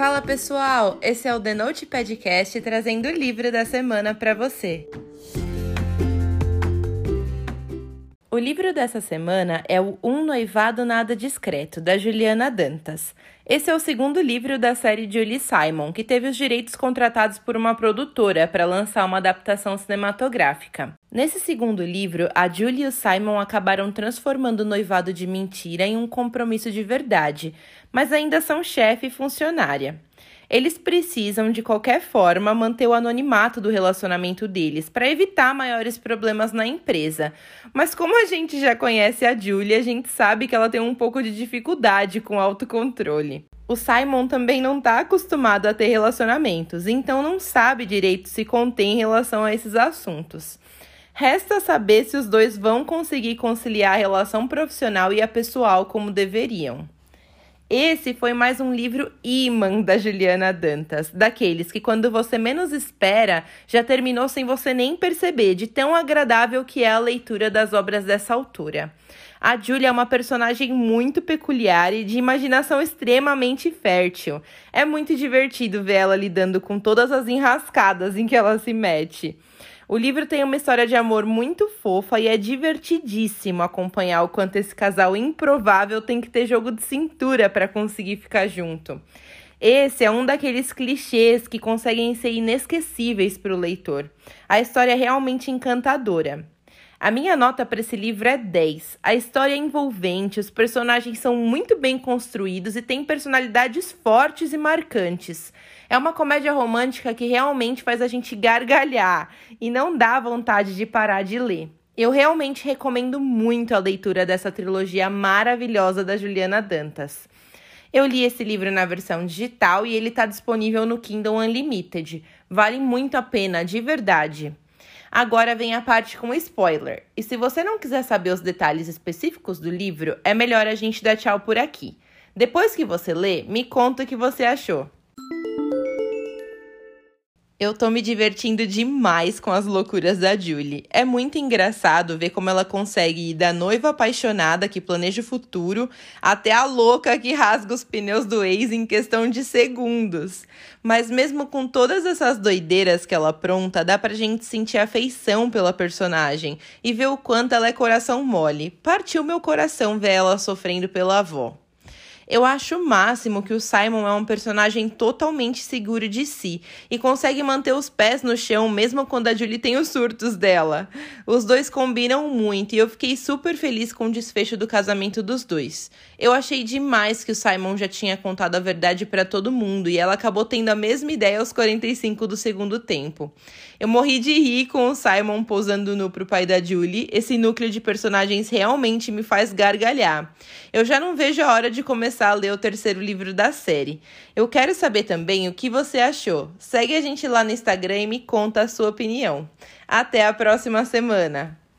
Fala pessoal, esse é o The Note Podcast trazendo o livro da semana para você. O livro dessa semana é o Um Noivado Nada Discreto, da Juliana Dantas. Esse é o segundo livro da série Julie Simon, que teve os direitos contratados por uma produtora para lançar uma adaptação cinematográfica. Nesse segundo livro, a Julie e o Simon acabaram transformando o noivado de mentira em um compromisso de verdade, mas ainda são chefe e funcionária. Eles precisam, de qualquer forma, manter o anonimato do relacionamento deles para evitar maiores problemas na empresa. Mas como a gente já conhece a Julie, a gente sabe que ela tem um pouco de dificuldade com autocontrole. O Simon também não está acostumado a ter relacionamentos, então não sabe direito se contém em relação a esses assuntos. Resta saber se os dois vão conseguir conciliar a relação profissional e a pessoal como deveriam. Esse foi mais um livro imã da Juliana Dantas, daqueles que quando você menos espera, já terminou sem você nem perceber, de tão agradável que é a leitura das obras dessa autora. A Julia é uma personagem muito peculiar e de imaginação extremamente fértil. É muito divertido ver ela lidando com todas as enrascadas em que ela se mete. O livro tem uma história de amor muito fofa e é divertidíssimo acompanhar o quanto esse casal improvável tem que ter jogo de cintura para conseguir ficar junto. Esse é um daqueles clichês que conseguem ser inesquecíveis para o leitor. A história é realmente encantadora. A minha nota para esse livro é 10. A história é envolvente, os personagens são muito bem construídos e têm personalidades fortes e marcantes. É uma comédia romântica que realmente faz a gente gargalhar e não dá vontade de parar de ler. Eu realmente recomendo muito a leitura dessa trilogia maravilhosa da Juliana Dantas. Eu li esse livro na versão digital e ele está disponível no Kindle Unlimited. Vale muito a pena, de verdade. Agora vem a parte com spoiler. E se você não quiser saber os detalhes específicos do livro, é melhor a gente dar tchau por aqui. Depois que você lê, me conta o que você achou. Eu tô me divertindo demais com as loucuras da Julie. É muito engraçado ver como ela consegue ir da noiva apaixonada que planeja o futuro até a louca que rasga os pneus do ex em questão de segundos. Mas mesmo com todas essas doideiras que ela apronta, dá pra gente sentir afeição pela personagem e ver o quanto ela é coração mole. Partiu meu coração ver ela sofrendo pela avó. Eu acho o máximo que o Simon é um personagem totalmente seguro de si e consegue manter os pés no chão mesmo quando a Julie tem os surtos dela. Os dois combinam muito e eu fiquei super feliz com o desfecho do casamento dos dois. Eu achei demais que o Simon já tinha contado a verdade para todo mundo e ela acabou tendo a mesma ideia aos 45 do segundo tempo. Eu morri de rir com o Simon posando nu pro pai da Julie. Esse núcleo de personagens realmente me faz gargalhar. Eu já não vejo a hora de começar começar a ler o terceiro livro da série. Eu quero saber também o que você achou. Segue a gente lá no Instagram e me conta a sua opinião. Até a próxima semana!